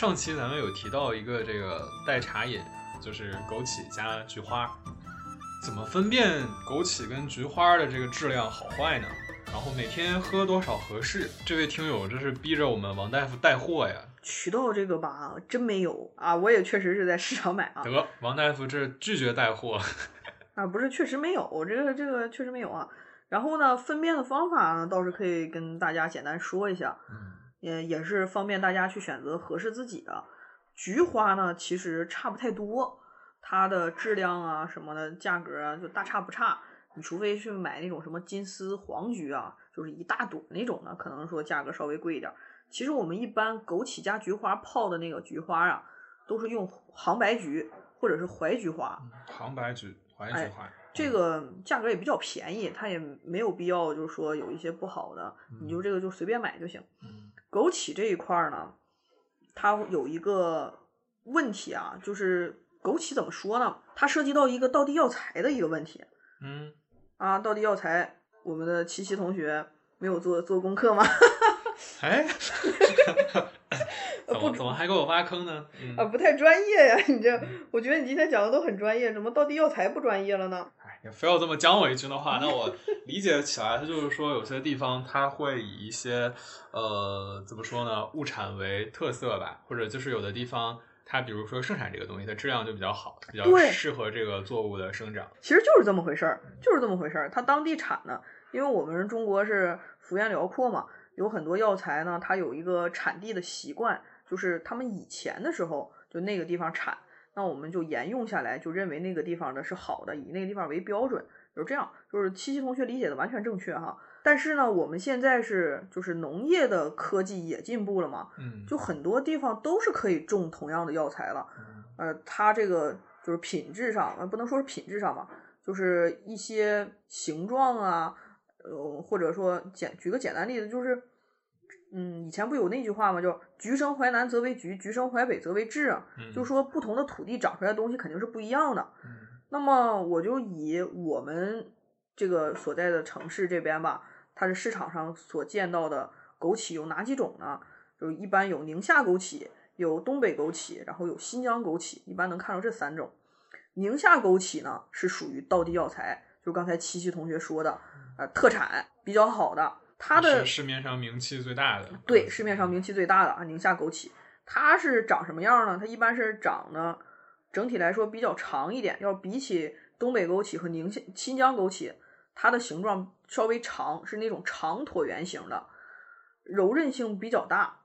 上期咱们有提到一个这个代茶饮，就是枸杞加菊花，怎么分辨枸杞跟菊花的这个质量好坏呢？然后每天喝多少合适？这位听友这是逼着我们王大夫带货呀！渠道这个吧，真没有啊，我也确实是在市场买啊。得，王大夫这拒绝带货啊，不是，确实没有，这个这个确实没有啊。然后呢，分辨的方法呢，倒是可以跟大家简单说一下，也也是方便大家去选择合适自己的。菊花呢，其实差不太多，它的质量啊什么的，价格啊就大差不差。你除非去买那种什么金丝黄菊啊，就是一大朵那种的，可能说价格稍微贵一点。其实我们一般枸杞加菊花泡的那个菊花啊，都是用杭白菊或者是怀菊花。杭白菊、怀菊花。这个价格也比较便宜，它也没有必要，就是说有一些不好的，你就这个就随便买就行。枸杞这一块呢，它有一个问题啊，就是枸杞怎么说呢？它涉及到一个道地药材的一个问题。嗯。啊，道地药材，我们的七七同学没有做做功课吗？哎。不怎么还给我挖坑呢？啊，不太专业呀！你这，我觉得你今天讲的都很专业，怎么道地药材不专业了呢？哎，你非要这么讲我一句的话，那我 理解起来，它就是说有些地方它会以一些呃，怎么说呢，物产为特色吧，或者就是有的地方它比如说盛产这个东西，它质量就比较好，比较适合这个作物的生长。其实就是这么回事儿，就是这么回事儿。它当地产的，因为我们中国是幅员辽阔嘛。有很多药材呢，它有一个产地的习惯，就是他们以前的时候就那个地方产，那我们就沿用下来，就认为那个地方的是好的，以那个地方为标准，就是这样。就是七七同学理解的完全正确哈。但是呢，我们现在是就是农业的科技也进步了嘛，嗯，就很多地方都是可以种同样的药材了，呃，它这个就是品质上，呃，不能说是品质上吧，就是一些形状啊，呃，或者说简举个简单例子就是。嗯，以前不有那句话吗？叫“橘生淮南则为橘，橘生淮北则为枳”啊。就说不同的土地长出来的东西肯定是不一样的。那么我就以我们这个所在的城市这边吧，它是市场上所见到的枸杞有哪几种呢？就一般有宁夏枸杞，有东北枸杞，然后有新疆枸杞，一般能看到这三种。宁夏枸杞呢是属于道地药材，就刚才七七同学说的，呃，特产比较好的。它的市面上名气最大的，对，市面上名气最大的啊，宁夏枸杞，它是长什么样呢？它一般是长的，整体来说比较长一点，要比起东北枸杞和宁夏新疆枸杞，它的形状稍微长，是那种长椭圆形的，柔韧性比较大，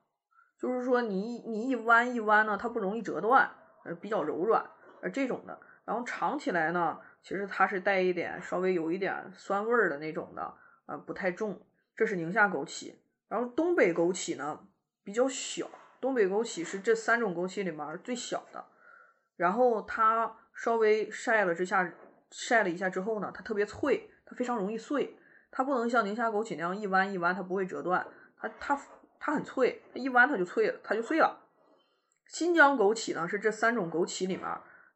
就是说你你一弯一弯呢，它不容易折断，呃，比较柔软，呃，这种的。然后尝起来呢，其实它是带一点稍微有一点酸味儿的那种的，呃，不太重。这是宁夏枸杞，然后东北枸杞呢比较小，东北枸杞是这三种枸杞里面最小的。然后它稍微晒了之下，晒了一下之后呢，它特别脆，它非常容易碎。它不能像宁夏枸杞那样一弯一弯，它不会折断，它它它很脆，它一弯它就脆了，它就碎了。新疆枸杞呢是这三种枸杞里面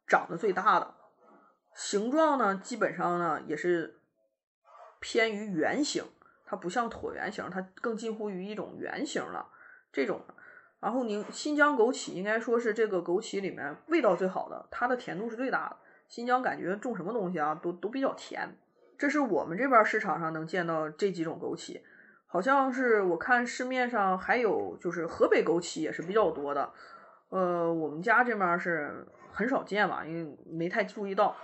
长得最大的，形状呢基本上呢也是偏于圆形。它不像椭圆形，它更近乎于一种圆形了。这种，然后您新疆枸杞应该说是这个枸杞里面味道最好的，它的甜度是最大的。新疆感觉种什么东西啊，都都比较甜。这是我们这边市场上能见到这几种枸杞，好像是我看市面上还有就是河北枸杞也是比较多的。呃，我们家这边是很少见吧，因为没太注意到。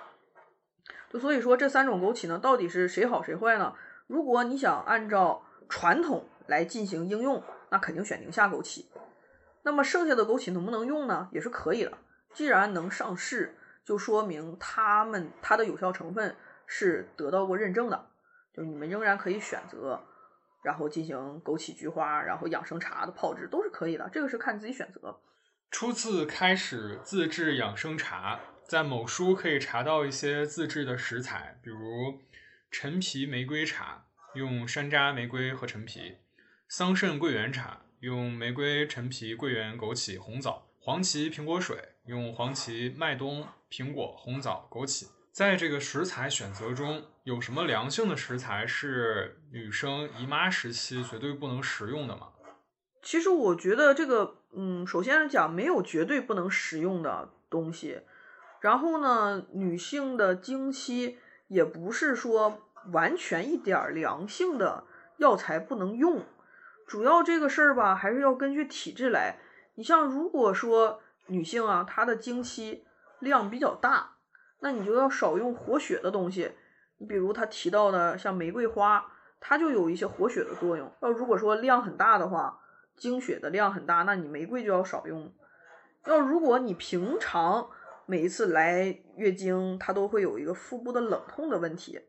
就所以说这三种枸杞呢，到底是谁好谁坏呢？如果你想按照传统来进行应用，那肯定选宁夏枸杞。那么剩下的枸杞能不能用呢？也是可以的。既然能上市，就说明它们它的有效成分是得到过认证的，就你们仍然可以选择，然后进行枸杞菊花，然后养生茶的泡制都是可以的。这个是看自己选择。初次开始自制养生茶，在某书可以查到一些自制的食材，比如。陈皮玫瑰茶用山楂、玫瑰和陈皮；桑葚桂圆茶用玫瑰、陈皮、桂圆、枸杞、红枣；黄芪苹果水用黄芪、麦冬、苹果、红枣、枸杞。在这个食材选择中，有什么良性的食材是女生姨妈时期绝对不能食用的吗？其实我觉得这个，嗯，首先讲没有绝对不能食用的东西，然后呢，女性的经期也不是说完全一点良性的药材不能用，主要这个事儿吧，还是要根据体质来。你像如果说女性啊，她的经期量比较大，那你就要少用活血的东西。你比如他提到的像玫瑰花，它就有一些活血的作用。要如果说量很大的话，经血的量很大，那你玫瑰就要少用。要如果你平常每一次来月经，她都会有一个腹部的冷痛的问题，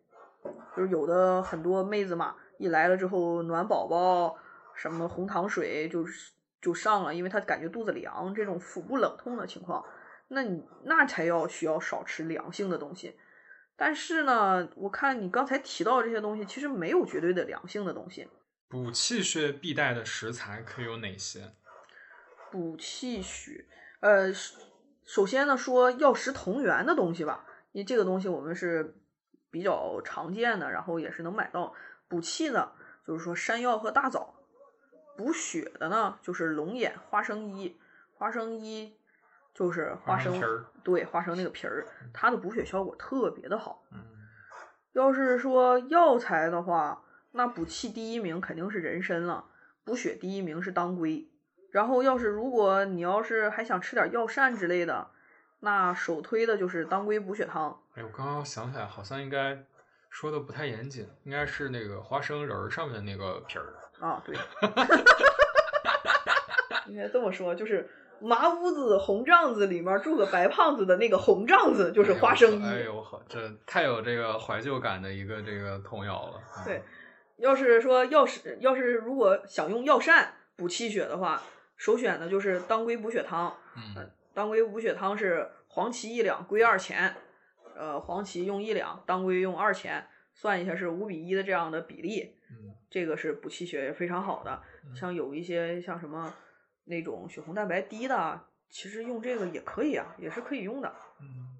就是有的很多妹子嘛，一来了之后暖宝宝，什么红糖水就是就上了，因为她感觉肚子凉，这种腹部冷痛的情况，那你那才要需要少吃凉性的东西。但是呢，我看你刚才提到这些东西，其实没有绝对的凉性的东西。补气血必带的食材可以有哪些？补气血，呃，首先呢说药食同源的东西吧，因为这个东西我们是比较常见的，然后也是能买到。补气的，就是说山药和大枣；补血的呢，就是龙眼、花生衣。花生衣就是花生皮儿，对，花生那个皮儿，它的补血效果特别的好。嗯，要是说药材的话，那补气第一名肯定是人参了，补血第一名是当归。然后要是如果你要是还想吃点药膳之类的，那首推的就是当归补血汤。哎，我刚刚想起来，好像应该说的不太严谨，应该是那个花生仁儿上面的那个皮儿。啊，对，应该这么说，就是麻屋子红帐子里面住个白胖子的那个红帐子，就是花生衣。哎呦呵，这太有这个怀旧感的一个这个童谣了。嗯对，要是说要是要是如果想用药膳补气血的话，首选的就是当归补血汤。嗯当归补血汤是黄芪一两，归二钱，呃，黄芪用一两，当归用二钱，算一下是五比一的这样的比例，嗯这个是补气血也非常好的。像有一些像什么那种血红蛋白低的，其实用这个也可以啊，也是可以用的。嗯，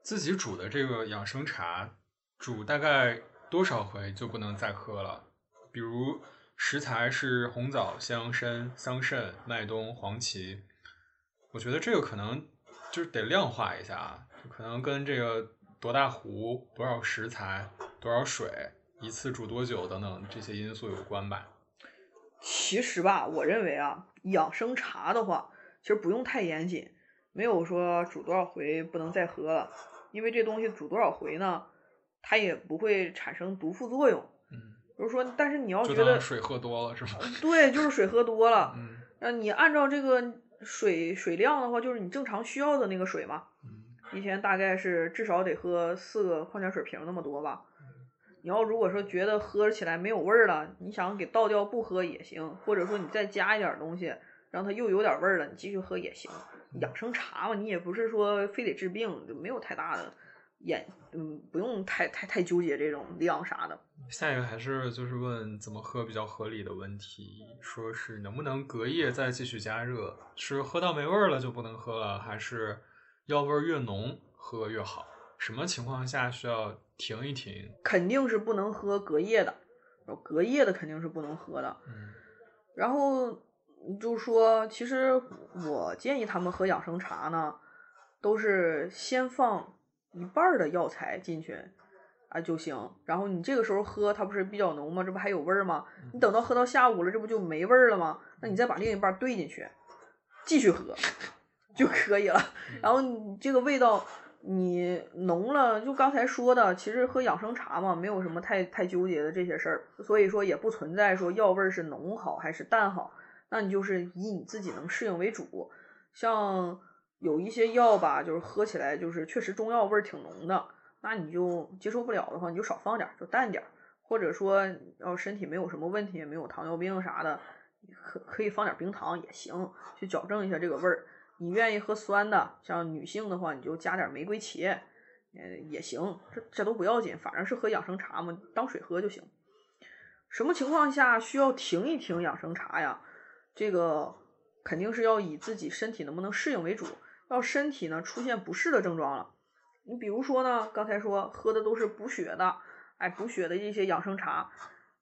自己煮的这个养生茶，煮大概多少回就不能再喝了？比如食材是红枣、香参、桑葚、麦冬、黄芪，我觉得这个可能就是得量化一下啊，就可能跟这个多大壶、多少食材、多少水、一次煮多久等等这些因素有关吧。其实吧，我认为啊，养生茶的话，其实不用太严谨，没有说煮多少回不能再喝了，因为这东西煮多少回呢，它也不会产生毒副作用。嗯，比如说，但是你要觉得水喝多了是吗？对，就是水喝多了，嗯那你按照这个水水量的话，就是你正常需要的那个水嘛，嗯一天大概是至少得喝四个矿泉水瓶那么多吧。你要如果说觉得喝起来没有味儿了，你想给倒掉不喝也行，或者说你再加一点东西，让它又有点味儿了，你继续喝也行。养生茶嘛，你也不是说非得治病，就没有太大的眼，嗯，不用太太太纠结这种量啥的。下一个还是就是问怎么喝比较合理的问题，说是能不能隔夜再继续加热？是喝到没味儿了就不能喝了，还是药味儿越浓喝越好？什么情况下需要停一停？肯定是不能喝隔夜的，隔夜的肯定是不能喝的。嗯然后就说，其实我建议他们喝养生茶呢，都是先放一半的药材进去啊就行。然后你这个时候喝，它不是比较浓吗？这不还有味儿吗？你等到喝到下午了，这不就没味儿了吗？那你再把另一半兑进去，继续喝就可以了。然后你这个味道。你浓了，就刚才说的，其实喝养生茶嘛，没有什么太太纠结的这些事儿，所以说也不存在说药味儿是浓好还是淡好，那你就是以你自己能适应为主。像有一些药吧，就是喝起来就是确实中药味儿挺浓的，那你就接受不了的话，你就少放点，就淡点。或者说要身体没有什么问题，没有糖尿病啥的，可可以放点冰糖也行，去矫正一下这个味儿。你愿意喝酸的，像女性的话，你就加点玫瑰茄，呃也行，这这都不要紧，反正是喝养生茶嘛，当水喝就行。什么情况下需要停一停养生茶呀？这个肯定是要以自己身体能不能适应为主。到身体呢出现不适的症状了，你比如说呢，刚才说喝的都是补血的，哎，补血的一些养生茶，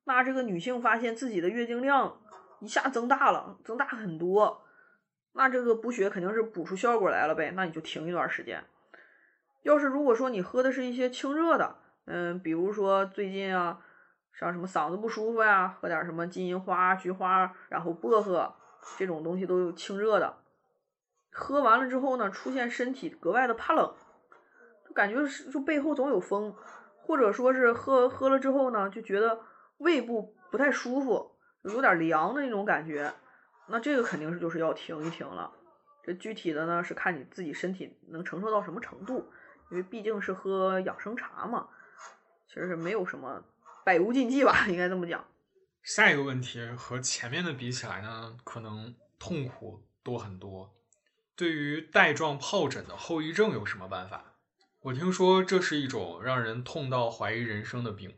那这个女性发现自己的月经量一下增大了，增大很多，那这个补血肯定是补出效果来了呗，那你就停一段时间。要是如果说你喝的是一些清热的，嗯，比如说最近啊，像什么嗓子不舒服呀，喝点什么金银花、菊花，然后薄荷这种东西都有清热的，喝完了之后呢，出现身体格外的怕冷，就感觉是就背后总有风，或者说是喝喝了之后呢，就觉得胃部不太舒服，有点凉的那种感觉，那这个肯定是就是要停一停了。这具体的呢是看你自己身体能承受到什么程度。因为毕竟是喝养生茶嘛，其实是没有什么百无禁忌吧，应该这么讲。下一个问题和前面的比起来呢，可能痛苦多很多。对于带状疱疹的后遗症有什么办法？我听说这是一种让人痛到怀疑人生的病。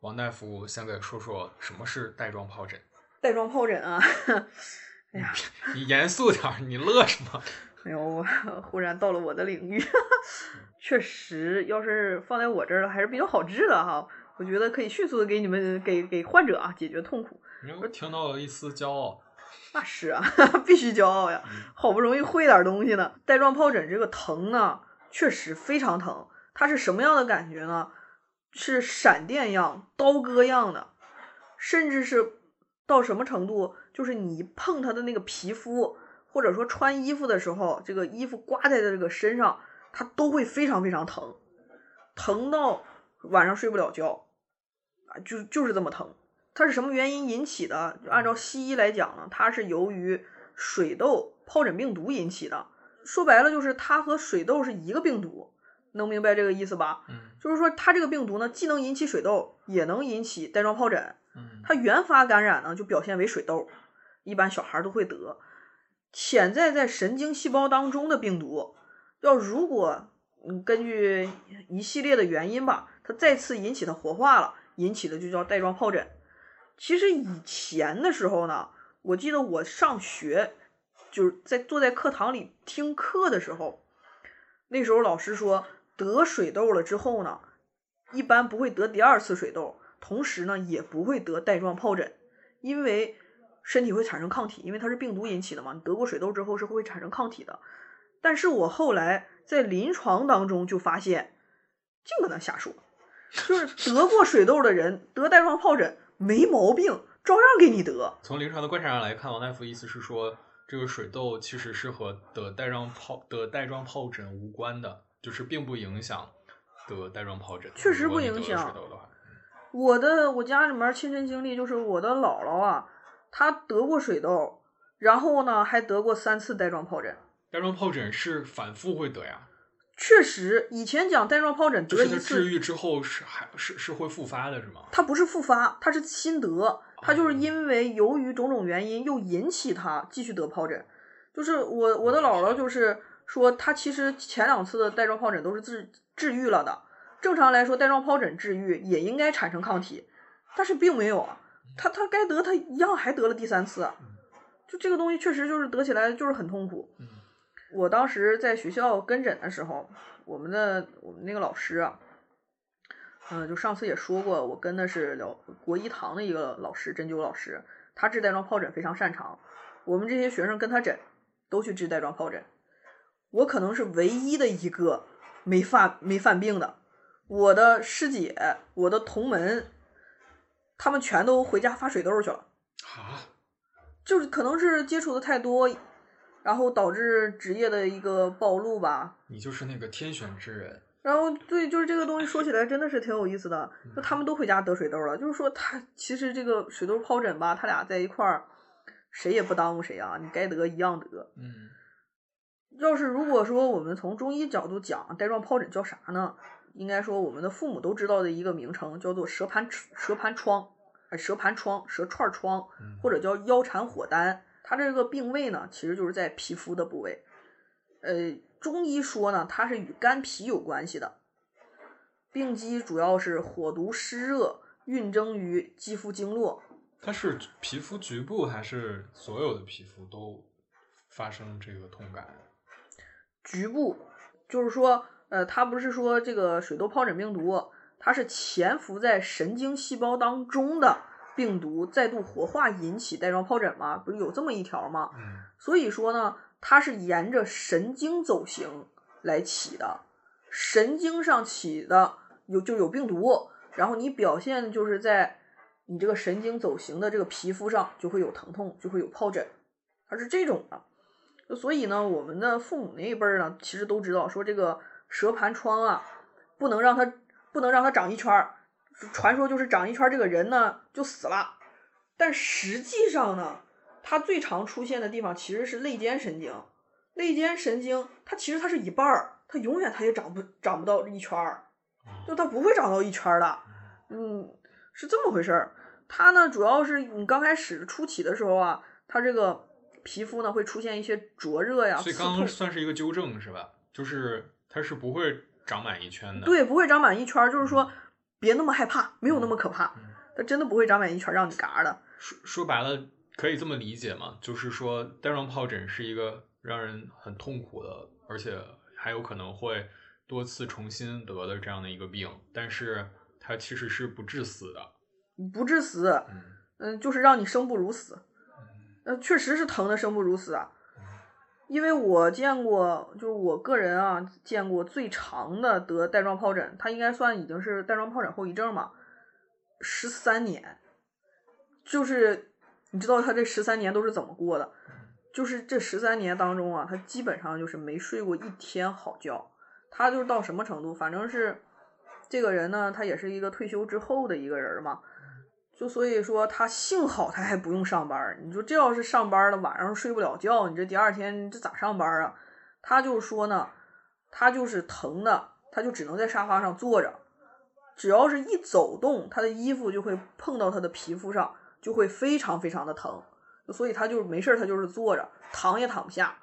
王大夫先给说说什么是带状疱疹？带状疱疹啊，哎呀，你严肃点，你乐什么？哎呦，忽然到了我的领域。确实，要是放在我这儿还是比较好治的哈。我觉得可以迅速的给你们给给患者啊解决痛苦。我听到了一丝骄傲。那是啊，必须骄傲呀！好不容易会点东西呢。带状疱疹这个疼呢，确实非常疼。它是什么样的感觉呢？是闪电样、刀割样的，甚至是到什么程度？就是你碰它的那个皮肤，或者说穿衣服的时候，这个衣服刮在的这个身上。它都会非常非常疼，疼到晚上睡不了觉，啊，就就是这么疼。它是什么原因引起的？就按照西医来讲呢，它是由于水痘疱疹病毒引起的。说白了就是它和水痘是一个病毒，能明白这个意思吧？嗯，就是说它这个病毒呢，既能引起水痘，也能引起带状疱疹。嗯，它原发感染呢，就表现为水痘，一般小孩都会得。潜在在神经细胞当中的病毒。要如果嗯根据一系列的原因吧，它再次引起它活化了，引起的就叫带状疱疹。其实以前的时候呢，我记得我上学就是在坐在课堂里听课的时候，那时候老师说得水痘了之后呢，一般不会得第二次水痘，同时呢也不会得带状疱疹，因为身体会产生抗体，因为它是病毒引起的嘛，你得过水痘之后是会产生抗体的。但是我后来在临床当中就发现，净搁那瞎说，就是得过水痘的人得带状疱疹没毛病，照样给你得。从临床的观察上来看，王大夫意思是说，这个水痘其实是和得带状疱得带状疱疹无关的，就是并不影响得带状疱疹。确实不影响。我的我家里面亲身经历就是我的姥姥啊，她得过水痘，然后呢还得过三次带状疱疹。带状疱疹是反复会得呀？确实，以前讲带状疱疹得一次治愈之后是还是是会复发的，是吗？它不是复发，它是新得，它就是因为由于种种原因又引起它继续得疱疹。就是我我的姥姥就是说，她其实前两次的带状疱疹都是治治愈了的。正常来说，带状疱疹治愈也应该产生抗体，但是并没有，他他该得他一样还得了第三次。就这个东西确实就是得起来就是很痛苦。我当时在学校跟诊的时候，我们的我们那个老师啊，嗯，就上次也说过，我跟的是了国医堂的一个老师，针灸老师，他治带状疱疹非常擅长。我们这些学生跟他诊，都去治带状疱疹。我可能是唯一的一个没犯没犯病的。我的师姐、我的同门，他们全都回家发水痘去了。啊？就是可能是接触的太多。然后导致职业的一个暴露吧。你就是那个天选之人。然后对，就是这个东西说起来真的是挺有意思的。就他们都回家得水痘了，就是说他其实这个水痘疱疹吧，他俩在一块儿，谁也不耽误谁啊，你该得一样得。嗯。要是如果说我们从中医角度讲，带状疱疹叫啥呢？应该说我们的父母都知道的一个名称叫做蛇盘蛇盘疮，蛇盘疮、蛇串疮，或者叫腰缠火丹。它这个病位呢，其实就是在皮肤的部位。呃，中医说呢，它是与肝脾有关系的。病机主要是火毒湿热，蕴蒸于肌肤经络。它是皮肤局部还是所有的皮肤都发生这个痛感？局部，就是说，呃，它不是说这个水痘疱疹病毒，它是潜伏在神经细胞当中的病毒再度活化引起带状疱疹吗？不是有这么一条吗？嗯所以说呢，它是沿着神经走形来起的，神经上起的有就有病毒，然后你表现就是在你这个神经走形的这个皮肤上就会有疼痛，就会有疱疹，它是这种的。所以呢，我们的父母那一辈儿呢，其实都知道说这个蛇盘疮啊，不能让它不能让它长一圈儿，传说就是长一圈儿这个人呢就死了，但实际上呢。它最常出现的地方其实是肋间神经，肋间神经它其实它是一半儿，它永远它也长不长不到一圈儿，就它不会长到一圈儿的，嗯，是这么回事儿。它呢主要是你刚开始初期的时候啊，它这个皮肤呢会出现一些灼热呀、所以，刚刚算是一个纠正是吧？就是它是不会长满一圈的。对，不会长满一圈儿，就是说别那么害怕，没有那么可怕，嗯它真的不会长满一圈儿让你嘎的。说说白了，可以这么理解吗？就是说，带状疱疹是一个让人很痛苦的，而且还有可能会多次重新得的这样的一个病，但是它其实是不致死的。不致死，嗯嗯，就是让你生不如死。嗯呃，确实是疼的生不如死啊。因为我见过，就是我个人啊，见过最长的得带状疱疹，它应该算已经是带状疱疹后遗症嘛，十三年。就是你知道他这十三年都是怎么过的？就是这十三年当中啊，他基本上就是没睡过一天好觉。他就到什么程度？反正是这个人呢，他也是一个退休之后的一个人嘛。就所以说，他幸好他还不用上班儿。你说这要是上班了，晚上睡不了觉，你这第二天这咋上班啊？他就说呢，他就是疼的，他就只能在沙发上坐着，只要是一走动，他的衣服就会碰到他的皮肤上，就会非常非常的疼。所以他就没事儿，他就是坐着，躺也躺不下。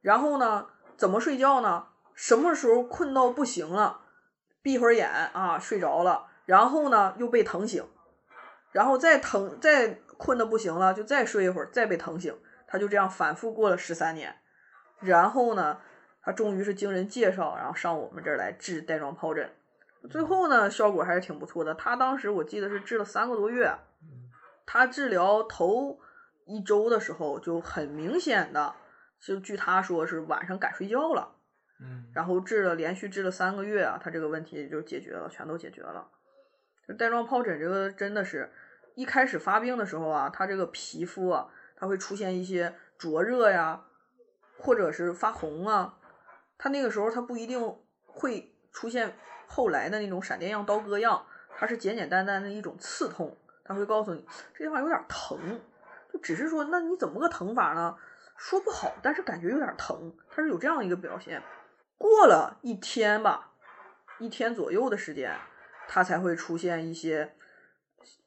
然后呢，怎么睡觉呢？什么时候困到不行了，闭会儿眼啊，睡着了，然后呢又被疼醒，然后再疼，再困的不行了，就再睡一会儿，再被疼醒，他就这样反复过了十三年。然后呢，他终于是经人介绍，然后上我们这儿来治带状疱疹。最后呢，效果还是挺不错的。他当时我记得是治了三个多月，他治疗头一周的时候就很明显的，就据他说是晚上敢睡觉了。嗯然后治了连续治了三个月啊，他这个问题就解决了，全都解决了。就带状疱疹这个真的是，一开始发病的时候啊，他这个皮肤啊，它会出现一些灼热呀，或者是发红啊。他那个时候他不一定会出现后来的那种闪电样、刀割样，它是简简单单的一种刺痛，他会告诉你这地方有点疼，就只是说那你怎么个疼法呢？说不好，但是感觉有点疼，它是有这样一个表现。过了一天吧，一天左右的时间，它才会出现一些，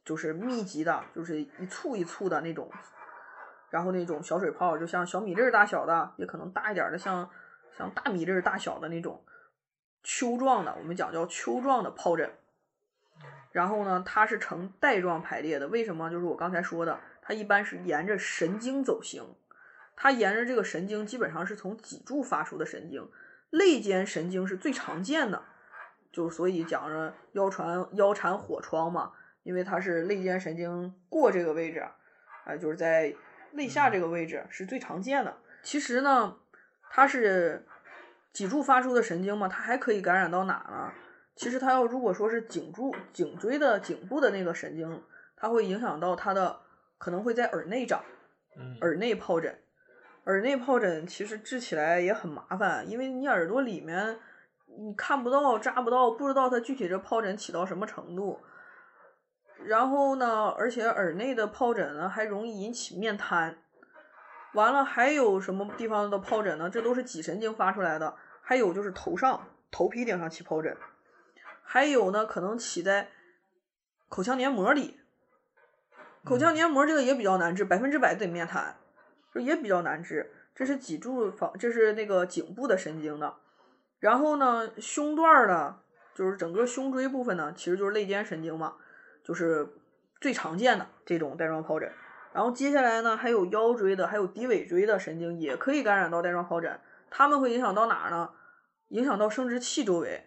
就是密集的，就是一簇一簇的那种，然后那种小水泡，就像小米粒大小的，也可能大一点的，像像大米粒大小的那种丘状的，我们讲叫丘状的疱疹。然后呢，它是呈带状排列的，为什么？就是我刚才说的，它一般是沿着神经走形，它沿着这个神经基本上是从脊柱发出的神经。肋间神经是最常见的，就所以讲着腰传腰缠火疮嘛，因为它是肋间神经过这个位置，啊、就是在肋下这个位置是最常见的。其实呢，它是脊柱发出的神经嘛，它还可以感染到哪呢？其实它要如果说是颈柱颈椎的颈部的那个神经，它会影响到它的，可能会在耳内长嗯耳内疱疹。耳内疱疹其实治起来也很麻烦，因为你耳朵里面你看不到、扎不到，不知道它具体这疱疹起到什么程度。然后呢，而且耳内的疱疹呢还容易引起面瘫。完了，还有什么地方的疱疹呢？这都是脊神经发出来的。还有就是头上头皮顶上起疱疹，还有呢可能起在口腔黏膜里。口腔黏膜这个也比较难治，百分之百得面瘫。就也比较难治，这是脊柱方，这是那个颈部的神经的。然后呢，胸段儿的，就是整个胸椎部分呢，其实就是肋间神经嘛，就是最常见的这种带状疱疹。然后接下来呢，还有腰椎的，还有骶尾椎的神经也可以感染到带状疱疹。它们会影响到哪儿呢？影响到生殖器周围，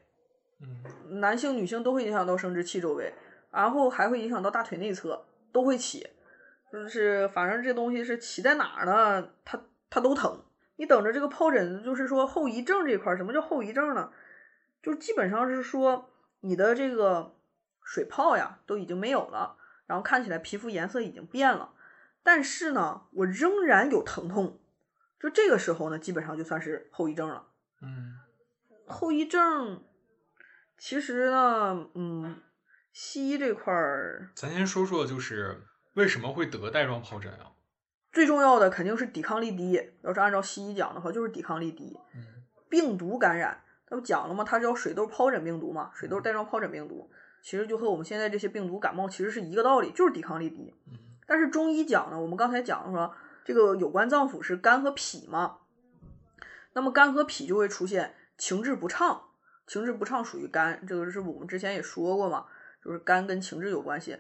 嗯男性、女性都会影响到生殖器周围，然后还会影响到大腿内侧。都会起，就是反正这东西是起在哪儿呢，它它都疼。你等着这个疱疹，就是说后遗症这块儿，什么叫后遗症呢？就基本上是说你的这个水泡呀都已经没有了，然后看起来皮肤颜色已经变了，但是呢，我仍然有疼痛。就这个时候呢，基本上就算是后遗症了。嗯，后遗症其实呢，嗯，西医这块儿咱先说说，就是为什么会得带状疱疹啊？最重要的肯定是抵抗力低。要是按照西医讲的话，就是抵抗力低。嗯病毒感染，他不讲了吗？它叫水痘疱疹病毒嘛，水痘带状疱疹病毒，其实就和我们现在这些病毒感冒其实是一个道理，就是抵抗力低。嗯但是中医讲呢，我们刚才讲说，这个有关脏腑是肝和脾嘛，那么肝和脾就会出现情志不畅，情志不畅属于肝，这个是我们之前也说过嘛，就是肝跟情志有关系。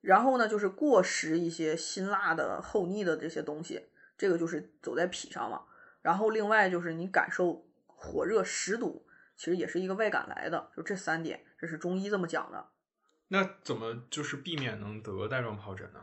然后呢，就是过食一些辛辣的、厚腻的这些东西，这个就是走在脾上嘛。然后另外就是你感受火热湿毒，其实也是一个外感来的，就这三点，这是中医这么讲的。那怎么就是避免能得带状疱疹呢？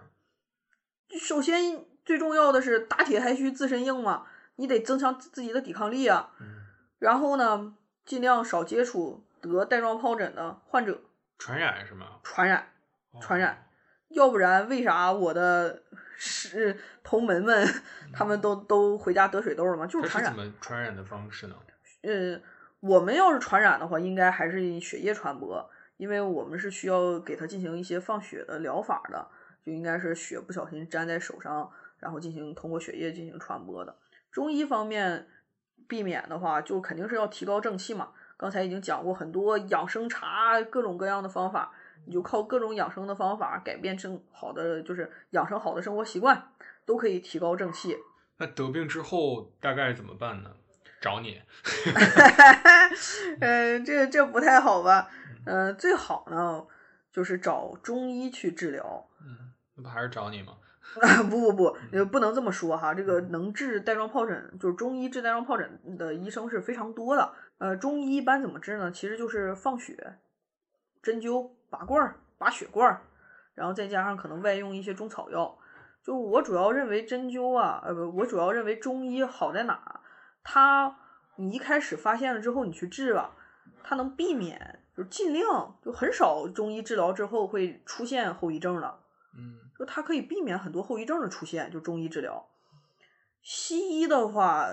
首先最重要的是打铁还需自身硬嘛，你得增强自己的抵抗力啊。嗯，然后呢，尽量少接触得带状疱疹的患者，传染是吗？传染哦传染。要不然为啥我的是同门们他们都都回家得水痘了吗？就是传染是怎。么传染的方式呢？呃，我们要是传染的话，应该还是以血液传播，因为我们是需要给它进行一些放血的疗法的，就应该是血不小心沾在手上，然后进行通过血液进行传播的。中医方面避免的话，就肯定是要提高正气嘛。刚才已经讲过很多养生茶，各种各样的方法，你就靠各种养生的方法改变正好的，就是养成好的生活习惯，都可以提高正气。那得病之后大概怎么办呢？找你。呃，这这不太好吧？嗯、最好呢就是找中医去治疗。嗯，那不还是找你吗？不 不不，呃，不能这么说哈。这个能治带状疱疹，就是中医治带状疱疹的医生是非常多的。呃，中医一般怎么治呢？其实就是放血、针灸、拔罐儿、拔血罐儿，然后再加上可能外用一些中草药。就我主要认为针灸啊，呃不，我主要认为中医好在哪？它你一开始发现了之后，你去治吧，它能避免，就尽量就很少中医治疗之后会出现后遗症的。嗯就它可以避免很多后遗症的出现，就中医治疗。西医的话，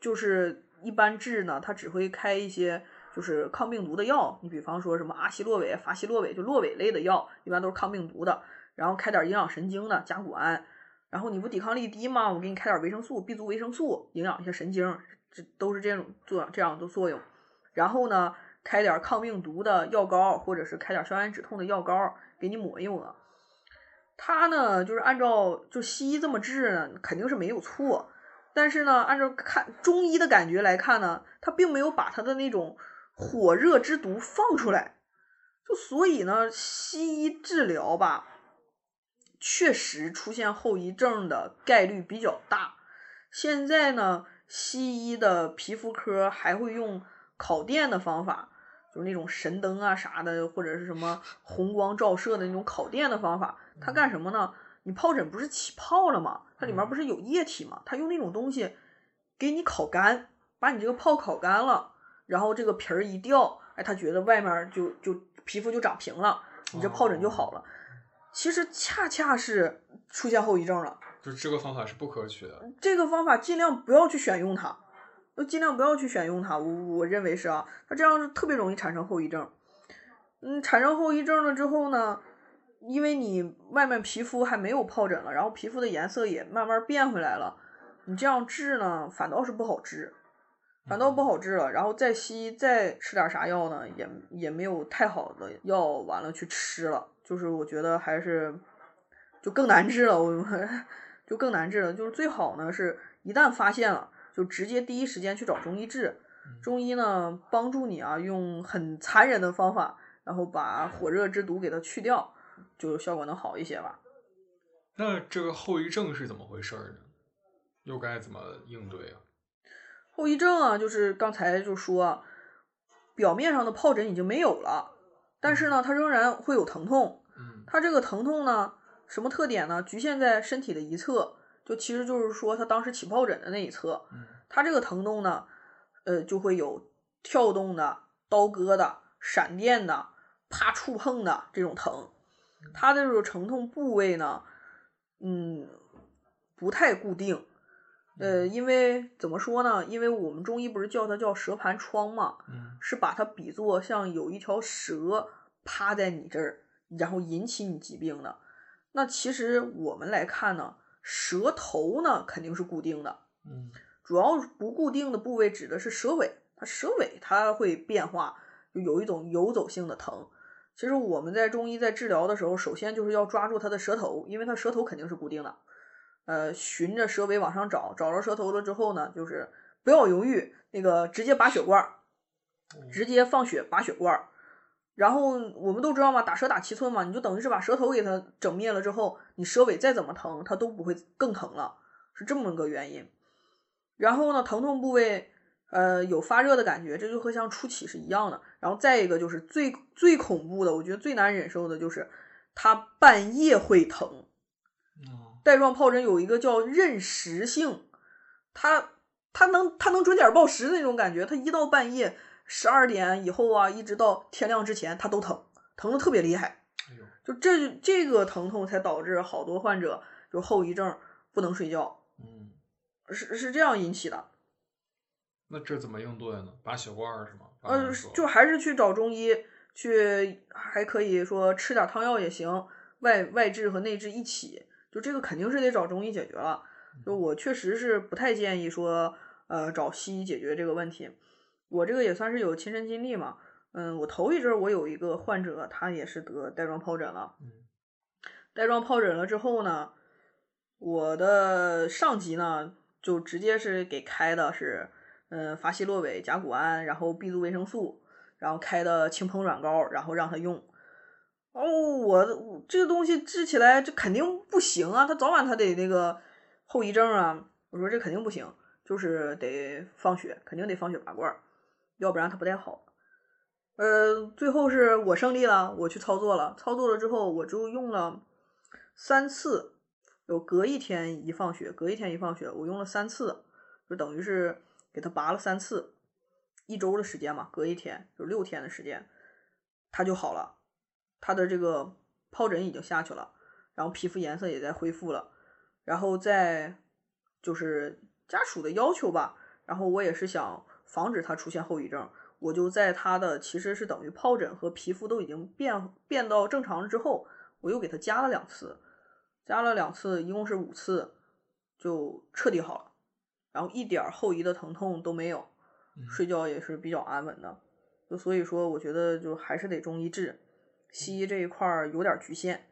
就是一般治呢，它只会开一些就是抗病毒的药，你比方说什么阿昔洛韦、法昔洛韦，就洛韦类的药，一般都是抗病毒的。然后开点营养神经的甲钴胺，然后你不抵抗力低吗？我给你开点维生素，B 族维生素，营养一下神经，这都是这种作这样的作用。然后呢，开点抗病毒的药膏，或者是开点消炎止痛的药膏给你抹一抹。它呢，就是按照就西医这么治呢，肯定是没有错。但是呢，按照看中医的感觉来看呢，它并没有把它的那种火热之毒放出来。就所以呢，西医治疗吧，确实出现后遗症的概率比较大。现在呢，西医的皮肤科还会用烤电的方法，就是那种神灯啊啥的，或者是什么红光照射的那种烤电的方法。它干什么呢？你疱疹不是起泡了吗？它里面不是有液体吗？它用那种东西给你烤干，把你这个泡烤干了，然后这个皮儿一掉，哎，他觉得外面就就皮肤就长平了，你这疱疹就好了。其实恰恰是出现后遗症了。就这个方法是不可取的。这个方法尽量不要去选用它，就尽量不要去选用它。我我认为是啊，它这样是特别容易产生后遗症。嗯，产生后遗症了之后呢，因为你外面皮肤还没有疱疹了，然后皮肤的颜色也慢慢变回来了，你这样治呢，反倒是不好治，反倒不好治了。然后再西医再吃点啥药呢，也也没有太好的药，完了去吃了，就是我觉得还是就更难治了。我 就更难治了。就是最好呢，是一旦发现了，就直接第一时间去找中医治。中医呢，帮助你啊，用很残忍的方法，然后把火热之毒给它去掉，就效果能好一些吧。那这个后遗症是怎么回事儿呢？又该怎么应对啊？后遗症啊，就是刚才就说，表面上的疱疹已经没有了，但是呢，它仍然会有疼痛。嗯它这个疼痛呢，什么特点呢？局限在身体的一侧，就其实就是说他当时起疱疹的那一侧。嗯它这个疼痛呢，呃，就会有跳动的、刀割的、闪电的、啪触碰的这种疼。它的这种疼痛部位呢，嗯，不太固定。呃，因为怎么说呢？因为我们中医不是叫它叫蛇盘疮嘛，嗯是把它比作像有一条蛇趴在你这儿，然后引起你疾病的。那其实我们来看呢，舌头呢肯定是固定的，嗯主要不固定的部位指的是舌尾，它舌尾它会变化，就有一种游走性的疼。其实我们在中医在治疗的时候，首先就是要抓住它的舌头，因为它舌头肯定是固定的。呃，循着蛇尾往上找，找着蛇头了之后呢，就是不要犹豫，那个直接拔血罐儿，直接放血拔血罐儿。然后我们都知道嘛，打蛇打七寸嘛，你就等于是把舌头给它整灭了之后，你舌尾再怎么疼，它都不会更疼了，是这么个原因。然后呢，疼痛部位呃有发热的感觉，这就和像初起是一样的。然后再一个就是最最恐怖的，我觉得最难忍受的就是它半夜会疼。哦带状疱疹有一个叫认时性，它它能它能准点报时的那种感觉，它一到半夜十二点以后啊，一直到天亮之前，它都疼，疼的特别厉害。就这这个疼痛才导致好多患者就后遗症不能睡觉，嗯，是是这样引起的。那这怎么应对呢？拔血罐儿是吗？呃，就还是去找中医，去还可以说吃点汤药也行，外外治和内治一起，就这个肯定是得找中医解决了。就我确实是不太建议说，呃，找西医解决这个问题。我这个也算是有亲身经历嘛，嗯，我头一阵儿我有一个患者，他也是得带状疱疹了，嗯带状疱疹了之后呢，我的上级呢就直接是给开的是，嗯，伐昔洛韦、甲钴胺，然后 B 族维生素，然后开的清硼软膏，然后让他用。哦，我我这个东西治起来这肯定不行啊，他早晚他得那个后遗症啊。我说这肯定不行，就是得放血，肯定得放血拔罐，要不然他不太好。呃，最后是我胜利了，我去操作了，操作了之后我就用了三次，有隔一天一放血，隔一天一放血，我用了三次，就等于是给他拔了三次，一周的时间嘛，隔一天就六天的时间，他就好了，他的这个疱疹已经下去了，然后皮肤颜色也在恢复了，然后在就是家属的要求吧，然后我也是想防止他出现后遗症，我就在他的其实是等于疱疹和皮肤都已经变变到正常了之后，我又给他加了两次，加了两次，一共是五次，就彻底好了，然后一点儿后遗的疼痛都没有，嗯。睡觉也是比较安稳的，就所以说我觉得就还是得中医治，西医这一块儿有点儿局限。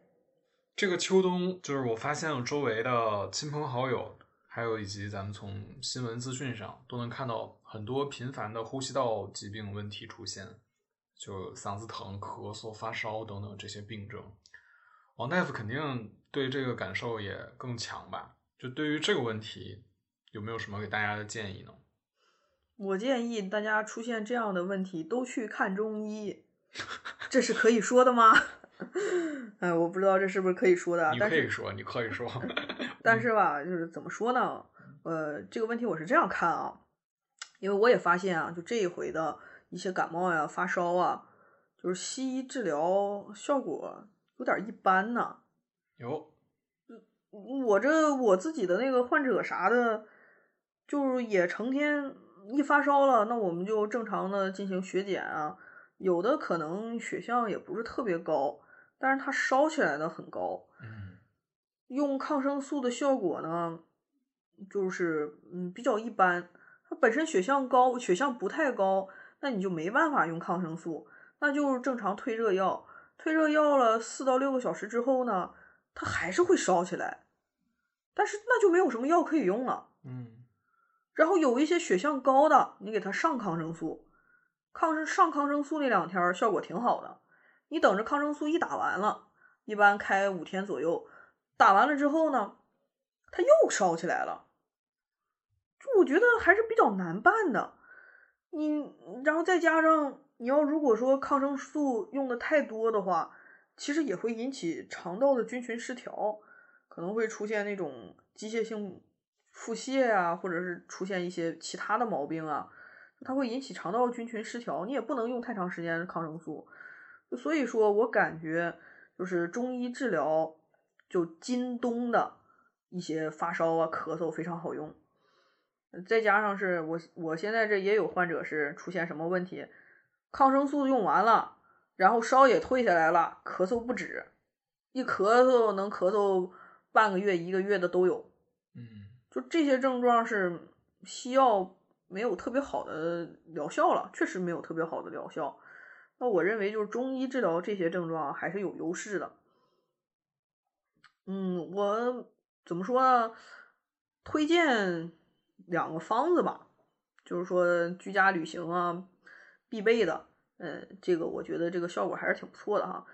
这个秋冬，就是我发现我周围的亲朋好友，还有以及咱们从新闻资讯上都能看到很多频繁的呼吸道疾病问题出现，就嗓子疼、咳嗽、发烧等等这些病症。王大夫肯定对这个感受也更强吧？就对于这个问题，有没有什么给大家的建议呢？我建议大家出现这样的问题都去看中医，这是可以说的吗？哎，我不知道这是不是可以说的啊，你但是可以说，你可以说，但是吧，就是怎么说呢？呃，这个问题我是这样看啊，因为我也发现啊，就这一回的一些感冒呀、发烧啊，就是西医治疗效果有点一般呢。有，我这我自己的那个患者啥的，就是也成天一发烧了，那我们就正常的进行血检啊。有的可能血象也不是特别高，但是它烧起来的很高。嗯用抗生素的效果呢，就是嗯比较一般。它本身血象高，血象不太高，那你就没办法用抗生素，那就是正常退热药。退热药了四到六个小时之后呢，它还是会烧起来，但是那就没有什么药可以用了。嗯然后有一些血象高的，你给他上抗生素，抗生上抗生素那两天效果挺好的。你等着抗生素一打完了，一般开五天左右，打完了之后呢，它又烧起来了。就我觉得还是比较难办的。你然后再加上你要如果说抗生素用的太多的话，其实也会引起肠道的菌群失调，可能会出现那种机械性腹泻啊，或者是出现一些其他的毛病啊，它会引起肠道菌群失调，你也不能用太长时间抗生素。所以说我感觉就是中医治疗，就今冬的一些发烧啊、咳嗽非常好用。再加上是我我现在这也有患者是出现什么问题，抗生素用完了，然后烧也退下来了，咳嗽不止，一咳嗽能咳嗽半个月、一个月的都有。嗯，就这些症状是西药没有特别好的疗效了，确实没有特别好的疗效。那我认为就是中医治疗这些症状还是有优势的。嗯，我怎么说呢？推荐。两个方子吧，就是说居家旅行啊必备的，嗯，这个我觉得这个效果还是挺不错的哈。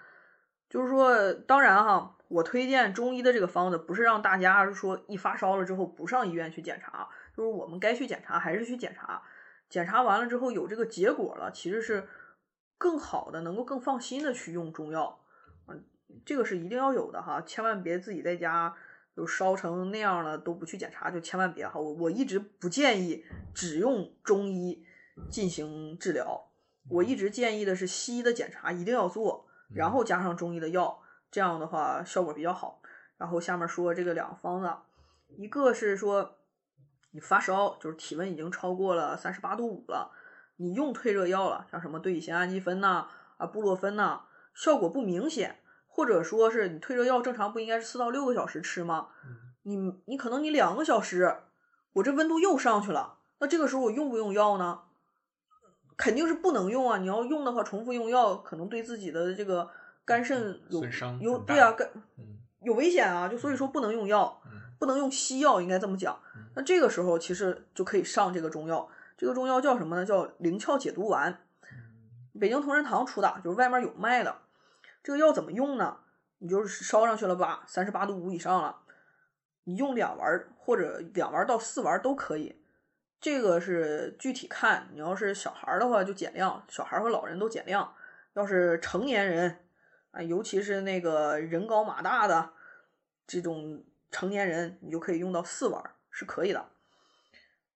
就是说，当然哈，我推荐中医的这个方子，不是让大家说一发烧了之后不上医院去检查，就是我们该去检查还是去检查，检查完了之后有这个结果了，其实是更好的，能够更放心的去用中药，嗯，这个是一定要有的哈，千万别自己在家。就烧成那样了都不去检查，就千万别哈！我我一直不建议只用中医进行治疗，我一直建议的是西医的检查一定要做，然后加上中医的药，这样的话效果比较好。然后下面说这个两个方子，一个是说你发烧，就是体温已经超过了三十八度五了，你用退热药了，像什么对乙酰氨基酚呐、啊布洛芬呐，效果不明显。或者说是你退热药正常不应该是四到六个小时吃吗？你你可能你两个小时，我这温度又上去了，那这个时候我用不用药呢？肯定是不能用啊！你要用的话，重复用药可能对自己的这个肝肾有有对啊，肝有危险啊！就所以说不能用药，不能用西药，应该这么讲。那这个时候其实就可以上这个中药，这个中药叫什么呢？叫灵窍解毒丸，北京同仁堂出的，就是外面有卖的。这个药怎么用呢？你就是烧上去了吧，三十八度五以上了，你用两丸或者两丸到四丸都可以。这个是具体看，你要是小孩的话就减量，小孩和老人都减量。要是成年人啊，尤其是那个人高马大的这种成年人，你就可以用到四丸，是可以的。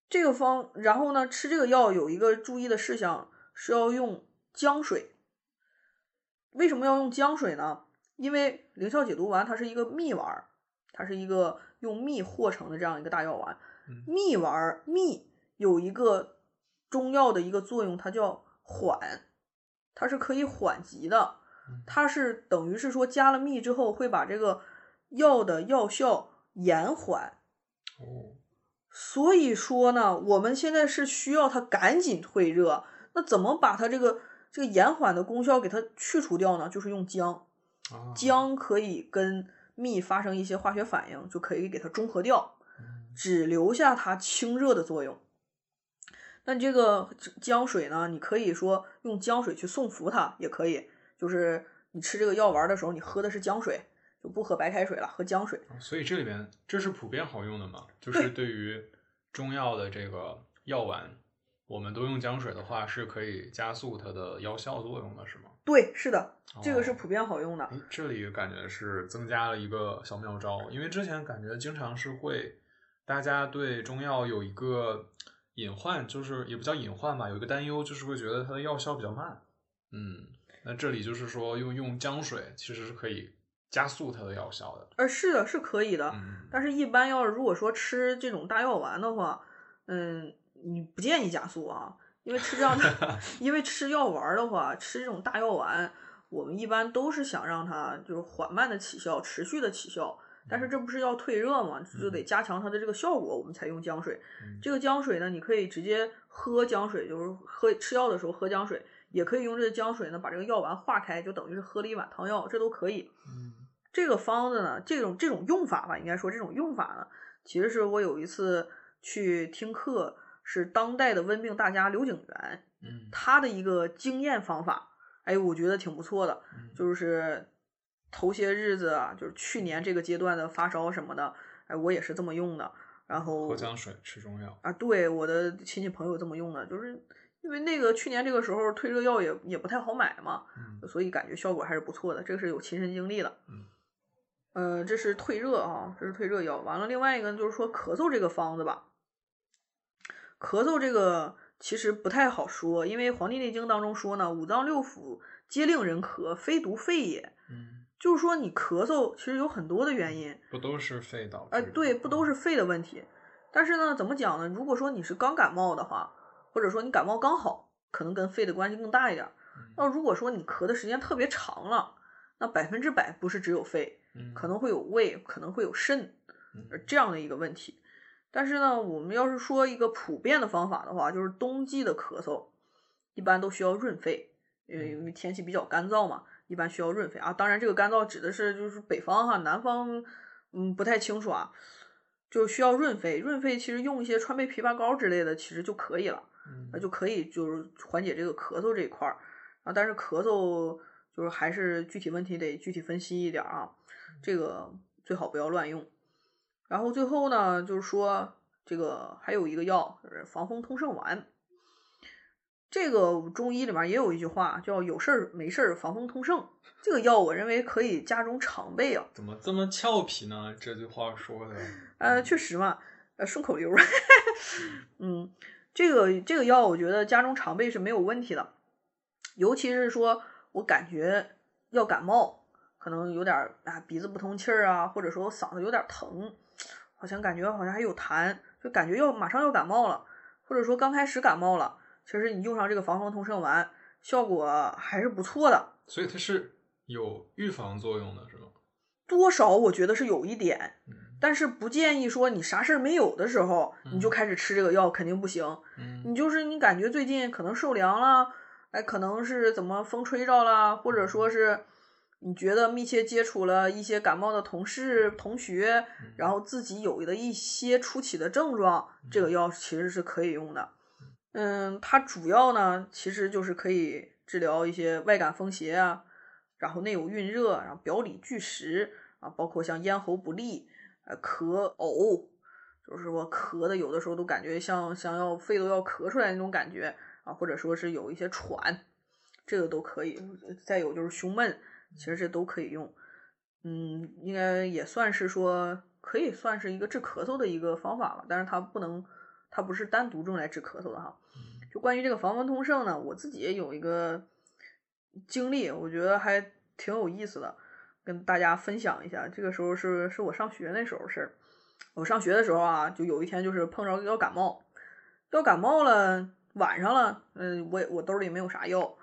这个方，然后呢，吃这个药有一个注意的事项是要用姜水。为什么要用姜水呢？因为灵效解毒丸它是一个蜜丸，它是一个用蜜和成的这样一个大药丸。蜜丸蜜有一个中药的一个作用，它叫缓，它是可以缓急的。它是等于是说加了蜜之后会把这个药的药效延缓。哦，所以说呢，我们现在是需要它赶紧退热，那怎么把它这个？这个延缓的功效给它去除掉呢，就是用姜，姜可以跟蜜发生一些化学反应，就可以给它中和掉，只留下它清热的作用。那这个姜水呢，你可以说用姜水去送服它也可以，就是你吃这个药丸的时候，你喝的是姜水，就不喝白开水了，喝姜水。所以这里边这是普遍好用的嘛？就是对于中药的这个药丸。我们都用姜水的话，是可以加速它的药效作用的，是吗？对，是的，这个是普遍好用的。这里感觉是增加了一个小妙招，因为之前感觉经常是会大家对中药有一个隐患，就是也不叫隐患吧，有一个担忧，就是会觉得它的药效比较慢。嗯，那这里就是说用用姜水其实是可以加速它的药效的。呃，是的，是可以的。但是，一般要是如果说吃这种大药丸的话，嗯。你不建议加速啊，因为吃这样的，因为吃药丸的话，吃这种大药丸，我们一般都是想让它就是缓慢的起效，持续的起效。但是这不是要退热吗？就得加强它的这个效果，我们才用姜水。这个姜水呢，你可以直接喝姜水，就是喝吃药的时候喝姜水，也可以用这个姜水呢把这个药丸化开，就等于是喝了一碗汤药，这都可以。这个方子呢，这种这种用法吧，应该说这种用法呢，其实是我有一次去听课。是当代的温病大家刘景元，嗯，他的一个经验方法，哎，我觉得挺不错的。就是头些日子啊，就是去年这个阶段的发烧什么的，哎，我也是这么用的。然后喝姜水吃中药啊，对，我的亲戚朋友这么用的，就是因为那个去年这个时候退热药也也不太好买嘛，嗯所以感觉效果还是不错的，这个是有亲身经历的。嗯，呃，这是退热啊，这是退热药。完了，另外一个就是说咳嗽这个方子吧，咳嗽这个其实不太好说，因为《黄帝内经》当中说呢，五脏六腑皆令人咳，非独肺也。嗯，就是说你咳嗽其实有很多的原因，不都是肺导致哎，的？对，不都是肺的问题。但是呢，怎么讲呢？如果说你是刚感冒的话，或者说你感冒刚好，可能跟肺的关系更大一点那如果说你咳的时间特别长了，那百分之百不是只有肺，嗯可能会有胃，可能会有肾，这样的一个问题。但是呢，我们要是说一个普遍的方法的话，就是冬季的咳嗽，一般都需要润肺，因为因为天气比较干燥嘛，一般需要润肺啊。当然，这个干燥指的是就是北方哈，南方嗯不太清楚啊，就需要润肺。润肺其实用一些川贝枇杷膏之类的，其实就可以了。嗯那就可以就是缓解这个咳嗽这一块儿啊。但是咳嗽就是还是具体问题得具体分析一点儿啊，这个最好不要乱用。然后最后呢，就是说这个还有一个药就是防风通圣丸，这个中医里面也有一句话叫有事儿没事儿防风通圣。这个药我认为可以家中常备啊，怎么这么俏皮呢？这句话说的，呃，确实嘛，呃，顺口溜儿。嗯，这个这个药我觉得家中常备是没有问题的，尤其是说我感觉要感冒，可能有点儿啊鼻子不通气儿啊，或者说我嗓子有点儿疼，好像感觉好像还有痰，就感觉要马上要感冒了，或者说刚开始感冒了，其实你用上这个防风通圣丸，效果还是不错的。所以它是有预防作用的，是吗？多少我觉得是有一点，嗯但是不建议说你啥事儿没有的时候你就嗯开始吃这个药，肯定不行。嗯你就是你感觉最近可能受凉了，哎，可能是怎么风吹着了，或者说是你觉得密切接触了一些感冒的同事、同学，然后自己有的一些初期的症状，这个药其实是可以用的。嗯，它主要呢其实就是可以治疗一些外感风邪啊，然后内有蕴热，然后表里俱实啊，包括像咽喉不利、呃咳呕，就是说咳的有的时候都感觉像像要肺都要咳出来那种感觉啊，或者说是有一些喘，这个都可以。再有就是胸闷，其实这都可以用。嗯，应该也算是说可以算是一个治咳嗽的一个方法吧，但是它不能，它不是单独用来治咳嗽的哈。就关于这个防风通圣呢，我自己也有一个经历，我觉得还挺有意思的，跟大家分享一下。这个时候是是我上学那时候事儿。我上学的时候啊，就有一天就是碰着要感冒，要感冒了，晚上了，嗯，我也我兜里没有啥药，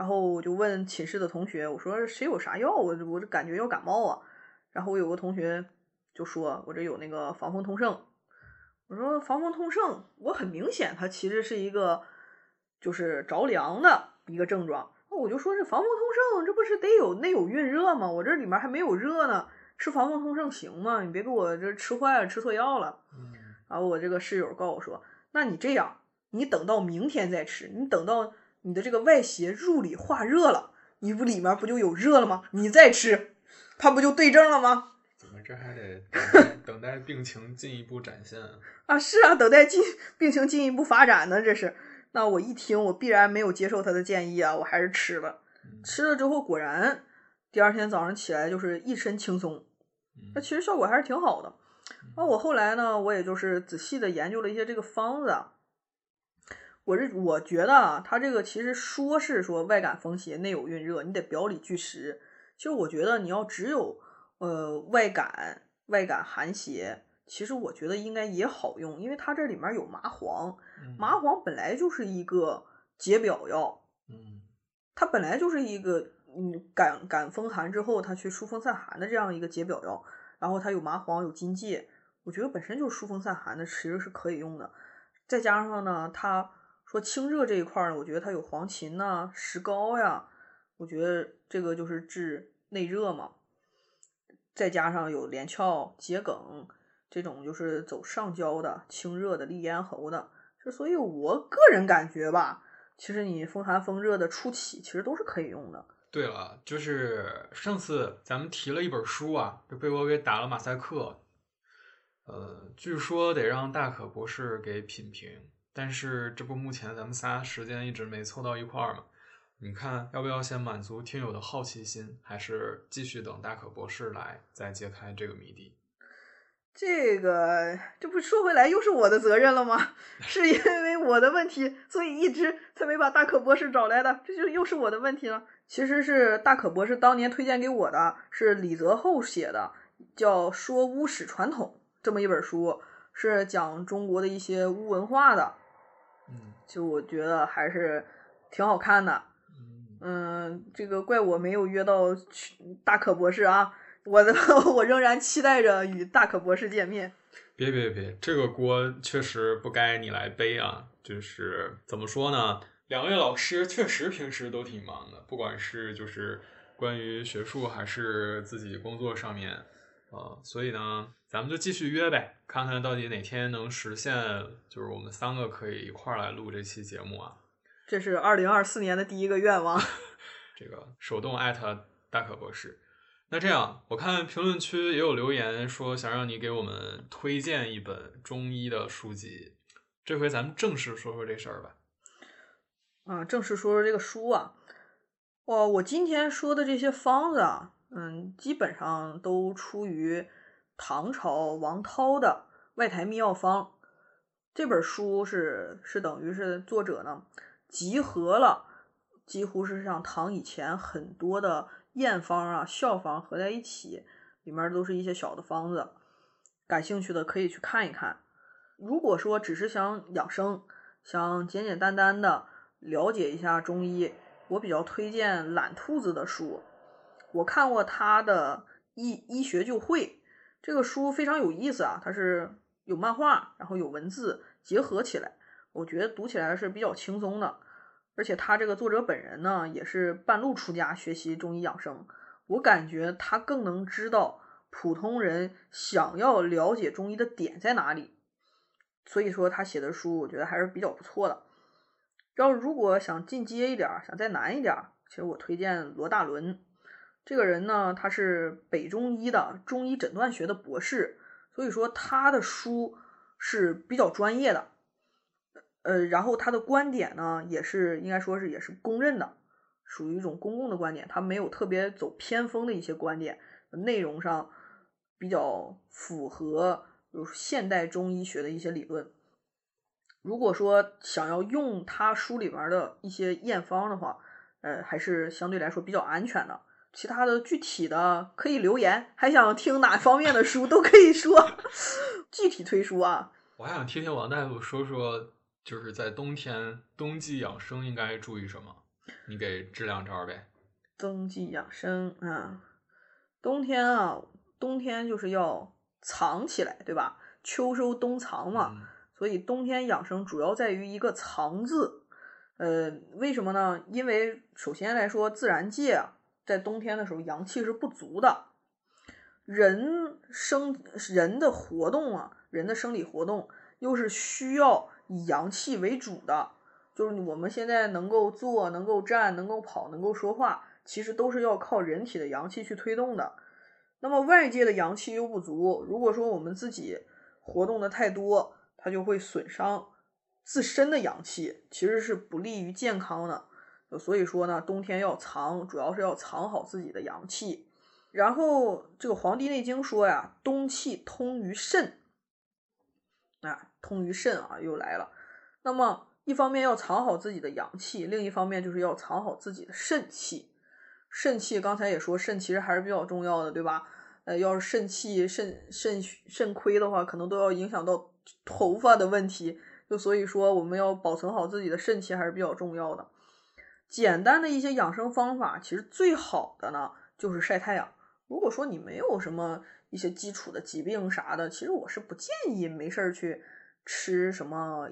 然后我就问寝室的同学，我说谁有啥药？我我这感觉要感冒啊。然后我有个同学就说，我这有那个防风通圣。我说防风通圣，我很明显它其实是一个就是着凉的一个症状。我就说这防风通圣，这不是得有内有蕴热吗？我这里面还没有热呢，吃防风通圣行吗？你别给我这吃坏了，吃错药了。嗯然后我这个室友告诉我说，那你这样，你等到明天再吃，你等到你的这个外邪入里化热了，你不里面不就有热了吗？你再吃，它不就对症了吗？怎么这还得等待病情进一步展现啊？啊，是啊，等待进病情进一步发展呢，这是。那我一听，我必然没有接受他的建议啊，我还是吃了。嗯吃了之后，果然第二天早上起来就是一身轻松，那嗯其实效果还是挺好的。那我后来呢，我也就是仔细的研究了一些这个方子啊。我是我觉得啊，它这个其实说是说外感风邪，内有蕴热，你得表里俱实。其实我觉得你要只有呃外感外感寒邪，其实我觉得应该也好用，因为它这里面有麻黄，嗯麻黄本来就是一个解表药，嗯它本来就是一个嗯感感风寒之后，它去疏风散寒的这样一个解表药，然后它有麻黄有荆芥，我觉得本身就是疏风散寒的，其实是可以用的。再加上呢，它说清热这一块呢，我觉得它有黄芩呐、石膏呀，我觉得这个就是治内热嘛。再加上有连翘、桔梗这种就是走上焦的、清热的、利咽喉的，就所以我个人感觉吧，其实你风寒风热的初期，其实都是可以用的。对了，就是上次咱们提了一本书啊，就被我给打了马赛克。呃，据说得让大可博士给品评。但是这不目前咱们仨时间一直没凑到一块儿嘛？你看要不要先满足听友的好奇心，还是继续等大可博士来再揭开这个谜底？这个这不说回来又是我的责任了吗？是因为我的问题，所以一直才没把大可博士找来的，这就又是我的问题了。其实是大可博士当年推荐给我的，是李泽厚写的，叫《说巫史传统》这么一本书，是讲中国的一些巫文化的。嗯就我觉得还是挺好看的。嗯，嗯，这个怪我没有约到去大可博士啊，我的 我仍然期待着与大可博士见面。别别别，这个锅确实不该你来背啊！就是怎么说呢，两位老师确实平时都挺忙的，不管是就是关于学术还是自己工作上面，呃，所以呢，咱们就继续约呗，看看到底哪天能实现，就是我们三个可以一块儿来录这期节目啊。这是二零二四年的第一个愿望。这个手动艾特大可博士。那这样，我看评论区也有留言说想让你给我们推荐一本中医的书籍。这回咱们正式说说这事儿吧。啊，正式说说这个书啊，我我今天说的这些方子啊，嗯，基本上都出于唐朝王涛的《外台秘药方》这本书是是等于是作者呢集合了几乎是像唐以前很多的验方啊、效方合在一起，里面都是一些小的方子，感兴趣的可以去看一看。如果说只是想养生，想简简单单的了解一下中医，我比较推荐懒兔子的书。我看过他的《医医学就会》这个书非常有意思啊，它是有漫画，然后有文字结合起来，我觉得读起来是比较轻松的。而且他这个作者本人呢，也是半路出家学习中医养生，我感觉他更能知道普通人想要了解中医的点在哪里。所以说他写的书，我觉得还是比较不错的。要如果想进阶一点，想再难一点，其实我推荐罗大伦。这个人呢，他是北中医的中医诊断学的博士，所以说他的书是比较专业的。呃，然后他的观点呢，也是应该说是也是公认的，属于一种公共的观点，他没有特别走偏锋的一些观点，内容上比较符合就是现代中医学的一些理论。如果说想要用他书里面的一些验方的话，呃，还是相对来说比较安全的。其他的具体的可以留言，还想听哪方面的书都可以说，具体推书啊。我还想听听王大夫说说，就是在冬天冬季养生应该注意什么？你给支两招呗。冬季养生啊，冬天啊，冬天就是要藏起来，对吧？秋收冬藏嘛。嗯所以冬天养生主要在于一个“藏”字，呃，为什么呢？因为首先来说，自然界啊，在冬天的时候阳气是不足的，人生人的活动啊，人的生理活动又是需要以阳气为主的，就是我们现在能够坐、能够站、能够跑、能够说话，其实都是要靠人体的阳气去推动的。那么外界的阳气又不足，如果说我们自己活动的太多，它就会损伤自身的阳气，其实是不利于健康的。所以说呢，冬天要藏，主要是要藏好自己的阳气。然后这个《黄帝内经》说呀，冬气通于肾，啊，通于肾啊，又来了。那么一方面要藏好自己的阳气，另一方面就是要藏好自己的肾气。肾气刚才也说，肾其实还是比较重要的，对吧？呃，要是肾气肾肾肾亏的话，可能都要影响到头发的问题。就所以说，我们要保存好自己的肾气还是比较重要的。简单的一些养生方法，其实最好的呢就是晒太阳。如果说你没有什么一些基础的疾病啥的，其实我是不建议没事儿去吃什么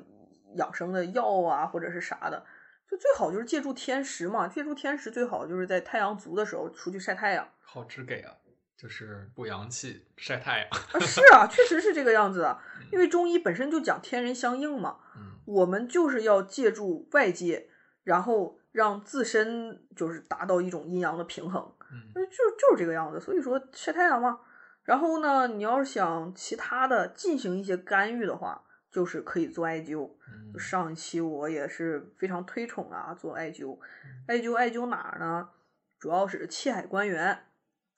养生的药啊，或者是啥的。就最好就是借助天时嘛，借助天时最好就是在太阳足的时候出去晒太阳。好直给啊，就是补阳气，晒太阳。啊，是啊，确实是这个样子的。因为中医本身就讲天人相应嘛，嗯我们就是要借助外界，然后让自身就是达到一种阴阳的平衡，嗯就就就是这个样子。所以说晒太阳嘛。然后呢，你要是想其他的进行一些干预的话，就是可以做艾灸。嗯上一期我也是非常推崇啊，做艾灸。艾灸艾灸哪儿呢？主要是气海关元，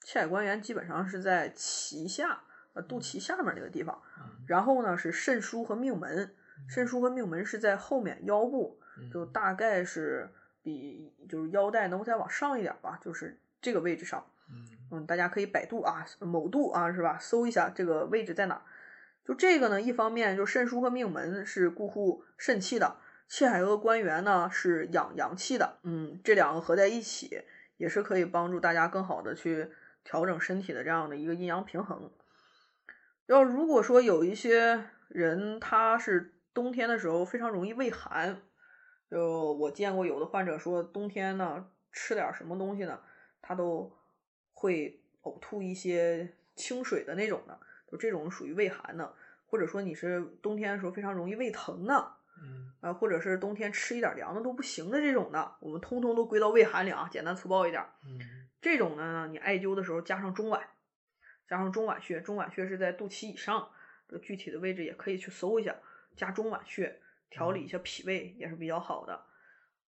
气海关元基本上是在脐下，呃，肚脐下面那个地方。嗯然后呢是肾腧和命门，肾腧和命门是在后面腰部，就嗯大概是比就是腰带能再往上一点吧，就是这个位置上。嗯嗯，大家可以百度啊，某度啊，是吧？搜一下这个位置在哪儿。就这个呢，一方面就肾腧和命门是固护肾气的，气海和关元呢是养阳气的。嗯，这两个合在一起，也是可以帮助大家更好的去调整身体的这样的一个阴阳平衡。要如果说有一些人他是冬天的时候非常容易畏寒，就我见过有的患者说冬天呢吃点儿什么东西呢，他都会呕吐一些清水的那种的，就这种属于胃寒的，或者说你是冬天的时候非常容易胃疼的，嗯。啊，或者是冬天吃一点凉的都不行的这种的，我们通通都归到胃寒里啊，简单粗暴一点儿。嗯。这种呢，你艾灸的时候加上中脘，加上中脘穴，中脘穴是在肚脐以上，这具体的位置也可以去搜一下，加中脘穴调理一下脾胃也是比较好的。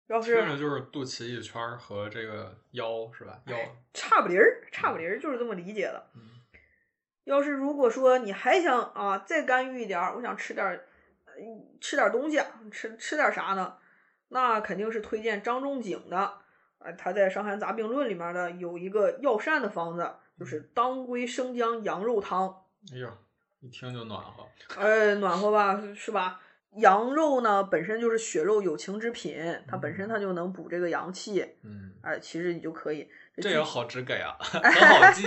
要是听着就是肚脐一圈儿和这个腰是吧？腰，差不离儿，差不离儿就是这么理解的。嗯要是如果说你还想啊再干预一点儿，我想吃点儿，呃吃点儿东西啊，吃吃点儿啥呢？那肯定是推荐张仲景的，啊，他在《伤寒杂病论》里面的有一个药膳的方子，就是当归生姜羊肉汤，哎呀，一听就暖和。呃，暖和吧，是吧？羊肉呢本身就是血肉有情之品，它本身它就能补这个阳气，嗯，哎，其实你就可以。这也好直给啊，很好记。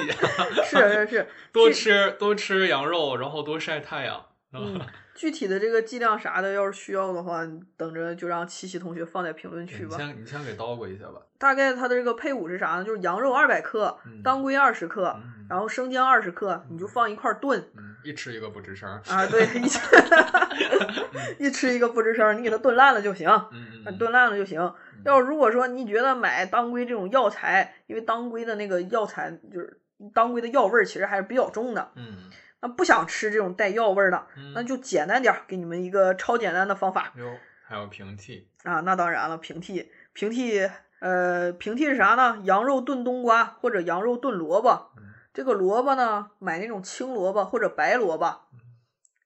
是是是，多吃多吃羊肉，然后多晒太阳。嗯，具体的这个剂量啥的，要是需要的话，等着就让七夕同学放在评论区吧。你先你先给叨咕一下吧。大概它的这个配伍是啥呢？就是羊肉二百克，嗯当归二十克，嗯然后生姜二十克，你就放一块炖。嗯，一吃一个不吱声儿。啊，对，一吃 一吃一个不吱声儿，你给它炖烂了就行，嗯炖烂了就行。要如果说你觉得买当归这种药材，因为当归的那个药材就是当归的药味儿其实还是比较重的，嗯那不想吃这种带药味儿的，嗯，那就简单点儿，给你们一个超简单的方法哟，还有平替。啊。那当然了，平替，平替，呃，平替是啥呢？羊肉炖冬瓜或者羊肉炖萝卜。嗯这个萝卜呢，买那种青萝卜或者白萝卜，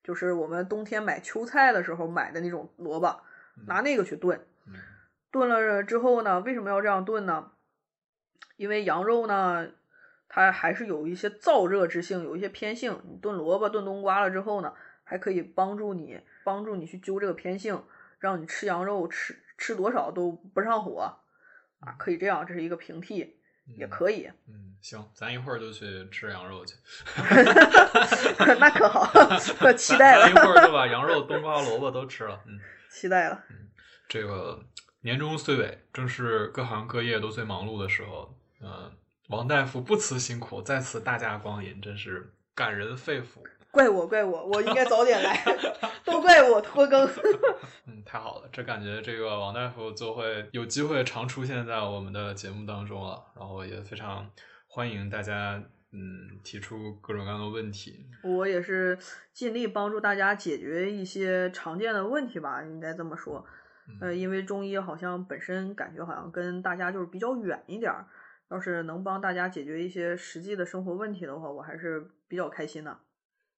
就是我们冬天买秋菜的时候买的那种萝卜，拿那个去炖。嗯炖了之后呢，为什么要这样炖呢？因为羊肉呢，它还是有一些燥热之性，有一些偏性。你炖萝卜、炖冬瓜了之后呢，还可以帮助你帮助你去揪这个偏性，让你吃羊肉吃吃多少都不上火啊，可以这样，这是一个平替，也嗯可以。嗯，行，咱一会儿就去吃羊肉去。那可好，我期待了一会，儿就把羊肉、冬瓜、萝卜都吃了。嗯，期待了。嗯这个年终岁尾，正是各行各业都最忙碌的时候。嗯、王大夫不辞辛苦，在此大驾光临，真是感人肺腑。怪我，怪我，我应该早点来，都怪我拖更。嗯，太好了，这感觉这个王大夫就会有机会常出现在我们的节目当中了，然后也非常欢迎大家嗯提出各种各样的问题。我也是尽力帮助大家解决一些常见的问题吧，应该这么说。呃，因为中医好像本身感觉好像跟大家就是比较远一点儿，要是能帮大家解决一些实际的生活问题的话，我还是比较开心的。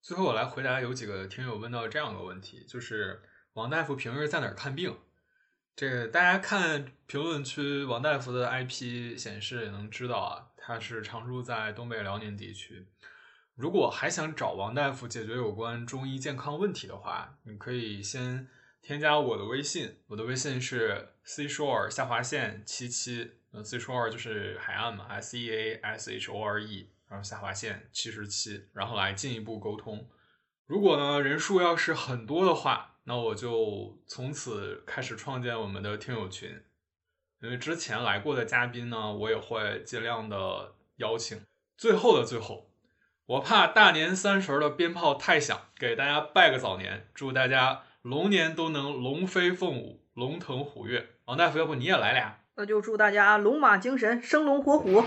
最后我来回答有几个听友问到这样的问题，就是王大夫平日在哪儿看病？这个大家看评论区王大夫的 IP 显示也能知道啊，他是常住在东北辽宁地区。如果还想找王大夫解决有关中医健康问题的话，你可以先添加我的微信，我的微信是 cshore 下划线七七，呃 cshore 就是海岸嘛，S E A S H O R E，然后下划线七十七，然后来进一步沟通。如果呢人数要是很多的话，那我就从此开始创建我们的听友群，因为之前来过的嘉宾呢，我也会尽量的邀请。最后的最后，我怕大年三十儿的鞭炮太响，给大家拜个早年，祝大家龙年都能龙飞凤舞、龙腾虎跃。王大夫，要不你也来俩？那就祝大家龙马精神，生龙活虎。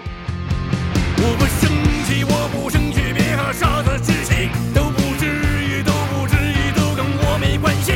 我不生气别和傻子置气都不至于都不至于都跟我没关系。